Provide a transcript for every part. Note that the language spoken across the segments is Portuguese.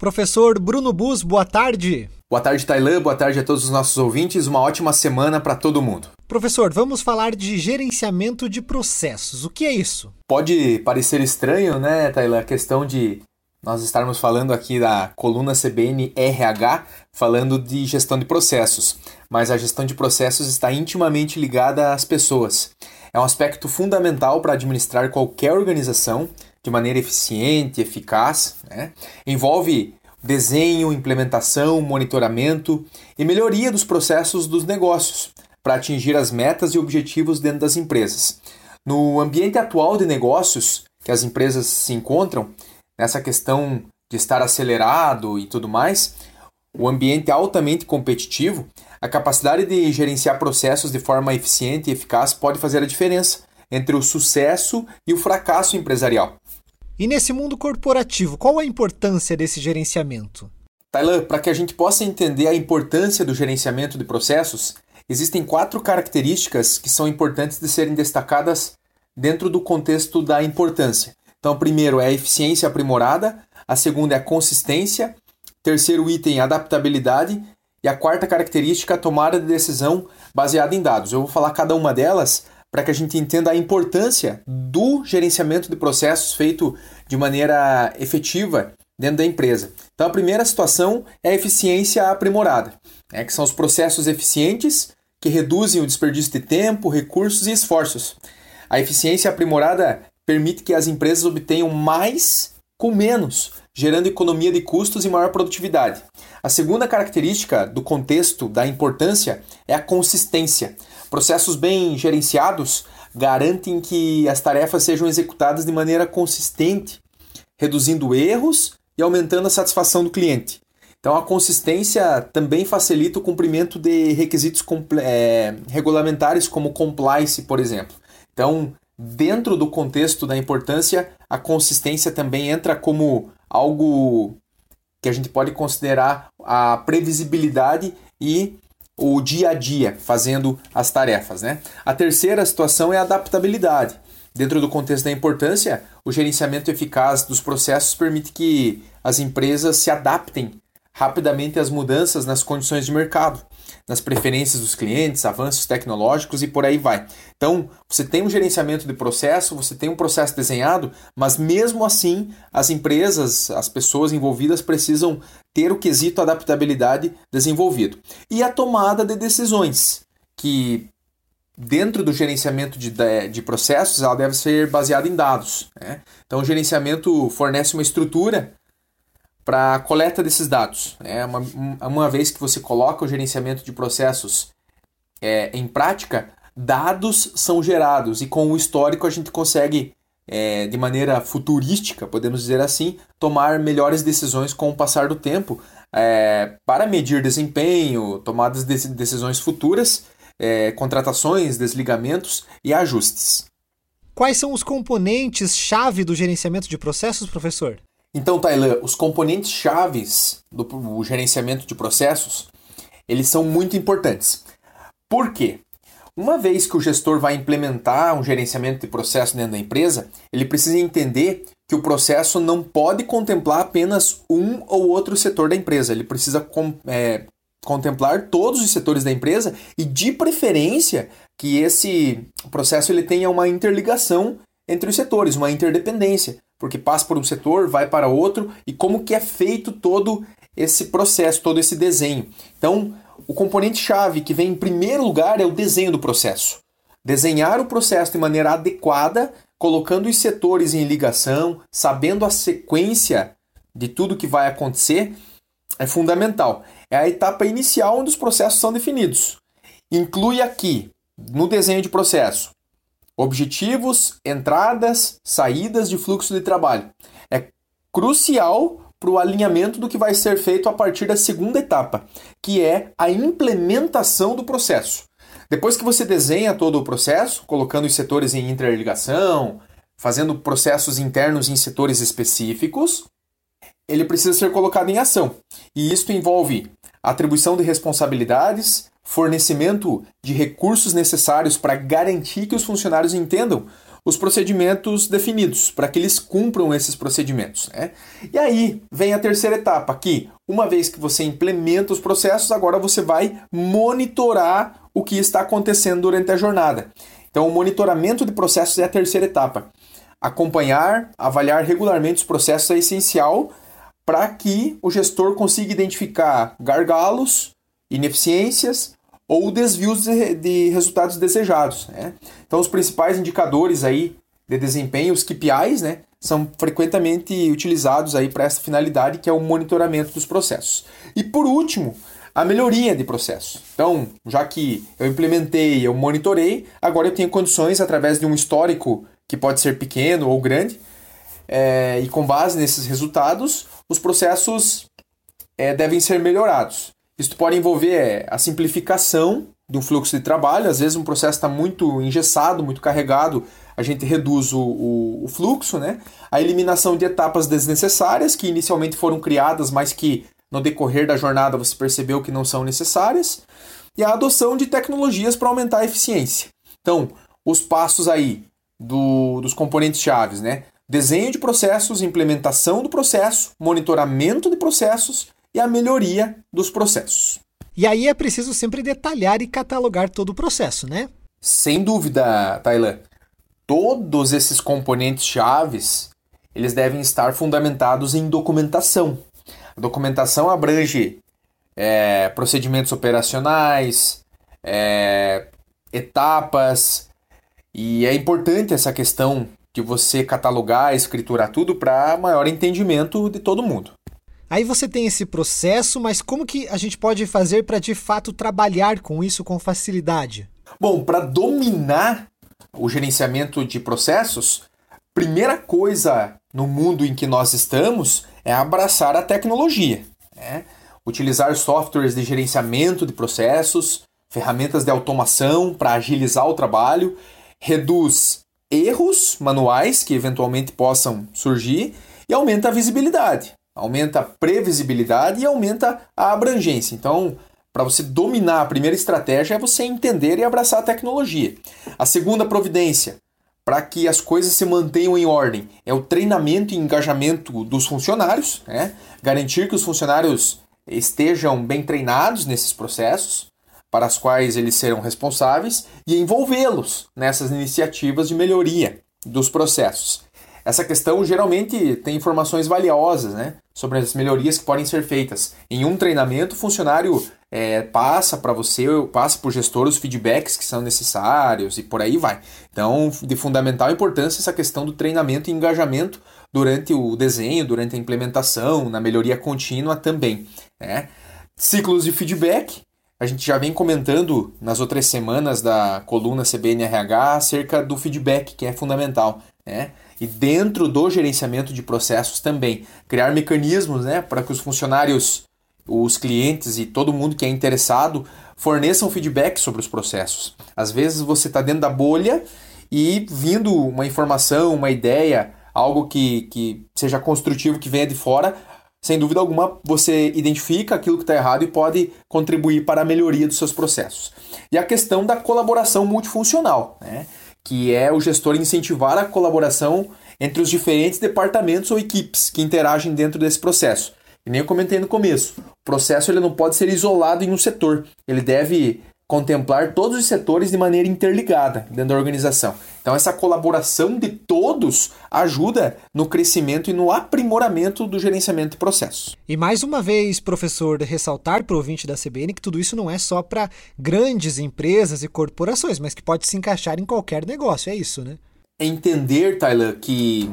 Professor Bruno Bus, boa tarde. Boa tarde, Tailã. Boa tarde a todos os nossos ouvintes. Uma ótima semana para todo mundo. Professor, vamos falar de gerenciamento de processos. O que é isso? Pode parecer estranho, né, Tailã, a questão de nós estarmos falando aqui da coluna CBN RH, falando de gestão de processos. Mas a gestão de processos está intimamente ligada às pessoas. É um aspecto fundamental para administrar qualquer organização de maneira eficiente, eficaz. Né? Envolve desenho, implementação, monitoramento e melhoria dos processos dos negócios para atingir as metas e objetivos dentro das empresas. No ambiente atual de negócios que as empresas se encontram, nessa questão de estar acelerado e tudo mais, o ambiente altamente competitivo, a capacidade de gerenciar processos de forma eficiente e eficaz pode fazer a diferença entre o sucesso e o fracasso empresarial. E nesse mundo corporativo, qual a importância desse gerenciamento? Tailan, para que a gente possa entender a importância do gerenciamento de processos, existem quatro características que são importantes de serem destacadas dentro do contexto da importância. Então, primeiro é a eficiência aprimorada, a segunda é a consistência, terceiro item, adaptabilidade e a quarta característica, a tomada de decisão baseada em dados. Eu vou falar cada uma delas para que a gente entenda a importância do gerenciamento de processos feito de maneira efetiva dentro da empresa. Então, a primeira situação é a eficiência aprimorada, né, que são os processos eficientes que reduzem o desperdício de tempo, recursos e esforços. A eficiência aprimorada permite que as empresas obtenham mais com menos, gerando economia de custos e maior produtividade. A segunda característica do contexto da importância é a consistência. Processos bem gerenciados garantem que as tarefas sejam executadas de maneira consistente, reduzindo erros e aumentando a satisfação do cliente. Então, a consistência também facilita o cumprimento de requisitos é, regulamentares, como compliance, por exemplo. Então, dentro do contexto da importância, a consistência também entra como algo que a gente pode considerar a previsibilidade e o dia a dia fazendo as tarefas. Né? A terceira situação é a adaptabilidade. Dentro do contexto da importância, o gerenciamento eficaz dos processos permite que as empresas se adaptem rapidamente às mudanças nas condições de mercado nas preferências dos clientes, avanços tecnológicos e por aí vai. Então, você tem um gerenciamento de processo, você tem um processo desenhado, mas mesmo assim, as empresas, as pessoas envolvidas precisam ter o quesito adaptabilidade desenvolvido. E a tomada de decisões, que dentro do gerenciamento de, de processos, ela deve ser baseada em dados. Né? Então, o gerenciamento fornece uma estrutura para a coleta desses dados. É uma, uma vez que você coloca o gerenciamento de processos é, em prática, dados são gerados e com o histórico a gente consegue, é, de maneira futurística, podemos dizer assim, tomar melhores decisões com o passar do tempo é, para medir desempenho, tomadas de decisões futuras, é, contratações, desligamentos e ajustes. Quais são os componentes-chave do gerenciamento de processos, professor? Então, Tailan, os componentes chaves do gerenciamento de processos, eles são muito importantes. Por quê? Uma vez que o gestor vai implementar um gerenciamento de processo dentro da empresa, ele precisa entender que o processo não pode contemplar apenas um ou outro setor da empresa. Ele precisa com, é, contemplar todos os setores da empresa e, de preferência, que esse processo ele tenha uma interligação entre os setores, uma interdependência porque passa por um setor, vai para outro e como que é feito todo esse processo, todo esse desenho. Então, o componente chave que vem em primeiro lugar é o desenho do processo. Desenhar o processo de maneira adequada, colocando os setores em ligação, sabendo a sequência de tudo que vai acontecer, é fundamental. É a etapa inicial onde os processos são definidos. Inclui aqui, no desenho de processo, Objetivos, entradas, saídas de fluxo de trabalho. É crucial para o alinhamento do que vai ser feito a partir da segunda etapa, que é a implementação do processo. Depois que você desenha todo o processo, colocando os setores em interligação, fazendo processos internos em setores específicos, ele precisa ser colocado em ação. E isso envolve atribuição de responsabilidades, fornecimento de recursos necessários para garantir que os funcionários entendam os procedimentos definidos, para que eles cumpram esses procedimentos. Né? E aí vem a terceira etapa, que uma vez que você implementa os processos, agora você vai monitorar o que está acontecendo durante a jornada. Então, o monitoramento de processos é a terceira etapa. Acompanhar, avaliar regularmente os processos é essencial para que o gestor consiga identificar gargalos, ineficiências ou desvios de, de resultados desejados. Né? Então, os principais indicadores aí de desempenho, os KPIs, né, são frequentemente utilizados aí para essa finalidade, que é o monitoramento dos processos. E por último, a melhoria de processo. Então, já que eu implementei, eu monitorei, agora eu tenho condições, através de um histórico que pode ser pequeno ou grande, é, e com base nesses resultados, os processos é, devem ser melhorados. Isso pode envolver é, a simplificação do fluxo de trabalho. Às vezes um processo está muito engessado, muito carregado, a gente reduz o, o, o, fluxo, né? A eliminação de etapas desnecessárias que inicialmente foram criadas, mas que no decorrer da jornada você percebeu que não são necessárias. E a adoção de tecnologias para aumentar a eficiência. Então, os passos aí do, dos componentes chaves, né? Desenho de processos, implementação do processo, monitoramento de processos e a melhoria dos processos. E aí é preciso sempre detalhar e catalogar todo o processo, né? Sem dúvida, Tailan. Todos esses componentes chaves, eles devem estar fundamentados em documentação. A documentação abrange é, procedimentos operacionais, é, etapas, e é importante essa questão de você catalogar, escriturar tudo para maior entendimento de todo mundo. Aí você tem esse processo, mas como que a gente pode fazer para de fato trabalhar com isso com facilidade? Bom, para dominar o gerenciamento de processos, primeira coisa no mundo em que nós estamos é abraçar a tecnologia. Né? Utilizar softwares de gerenciamento de processos, ferramentas de automação para agilizar o trabalho, reduz erros manuais que eventualmente possam surgir e aumenta a visibilidade aumenta a previsibilidade e aumenta a abrangência. Então, para você dominar a primeira estratégia é você entender e abraçar a tecnologia. A segunda providência, para que as coisas se mantenham em ordem, é o treinamento e engajamento dos funcionários, né? garantir que os funcionários estejam bem treinados nesses processos para as quais eles serão responsáveis e envolvê-los nessas iniciativas de melhoria dos processos. Essa questão geralmente tem informações valiosas né, sobre as melhorias que podem ser feitas. Em um treinamento, o funcionário é, passa para você, passa para o gestor os feedbacks que são necessários e por aí vai. Então, de fundamental importância essa questão do treinamento e engajamento durante o desenho, durante a implementação, na melhoria contínua também. Né? Ciclos de feedback, a gente já vem comentando nas outras semanas da coluna CBNRH acerca do feedback, que é fundamental. Né? e dentro do gerenciamento de processos também. Criar mecanismos né, para que os funcionários, os clientes e todo mundo que é interessado forneçam feedback sobre os processos. Às vezes você está dentro da bolha e vindo uma informação, uma ideia, algo que, que seja construtivo, que venha de fora, sem dúvida alguma você identifica aquilo que está errado e pode contribuir para a melhoria dos seus processos. E a questão da colaboração multifuncional. Né? que é o gestor incentivar a colaboração entre os diferentes departamentos ou equipes que interagem dentro desse processo. E nem eu comentei no começo, o processo ele não pode ser isolado em um setor, ele deve contemplar todos os setores de maneira interligada dentro da organização. Então, essa colaboração de todos ajuda no crescimento e no aprimoramento do gerenciamento de processos. E mais uma vez, professor, ressaltar para o ouvinte da CBN que tudo isso não é só para grandes empresas e corporações, mas que pode se encaixar em qualquer negócio, é isso, né? Entender, Tyler, que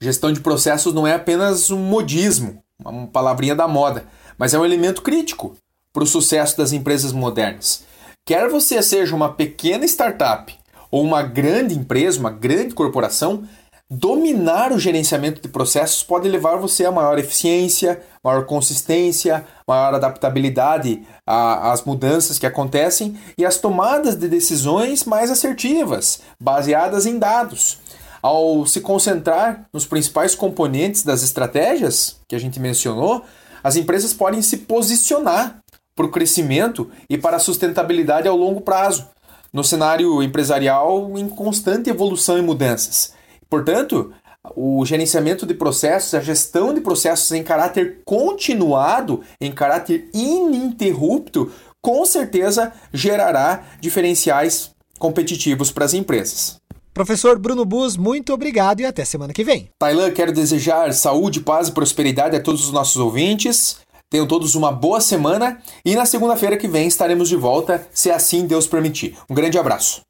gestão de processos não é apenas um modismo, uma palavrinha da moda, mas é um elemento crítico para o sucesso das empresas modernas. Quer você seja uma pequena startup ou uma grande empresa, uma grande corporação, dominar o gerenciamento de processos pode levar você a maior eficiência, maior consistência, maior adaptabilidade às mudanças que acontecem e às tomadas de decisões mais assertivas, baseadas em dados. Ao se concentrar nos principais componentes das estratégias que a gente mencionou, as empresas podem se posicionar para o crescimento e para a sustentabilidade ao longo prazo, no cenário empresarial em constante evolução e mudanças. Portanto, o gerenciamento de processos, a gestão de processos em caráter continuado, em caráter ininterrupto, com certeza gerará diferenciais competitivos para as empresas. Professor Bruno Bus, muito obrigado e até semana que vem. Tailan, quero desejar saúde, paz e prosperidade a todos os nossos ouvintes. Tenham todos uma boa semana e na segunda-feira que vem estaremos de volta, se assim Deus permitir. Um grande abraço.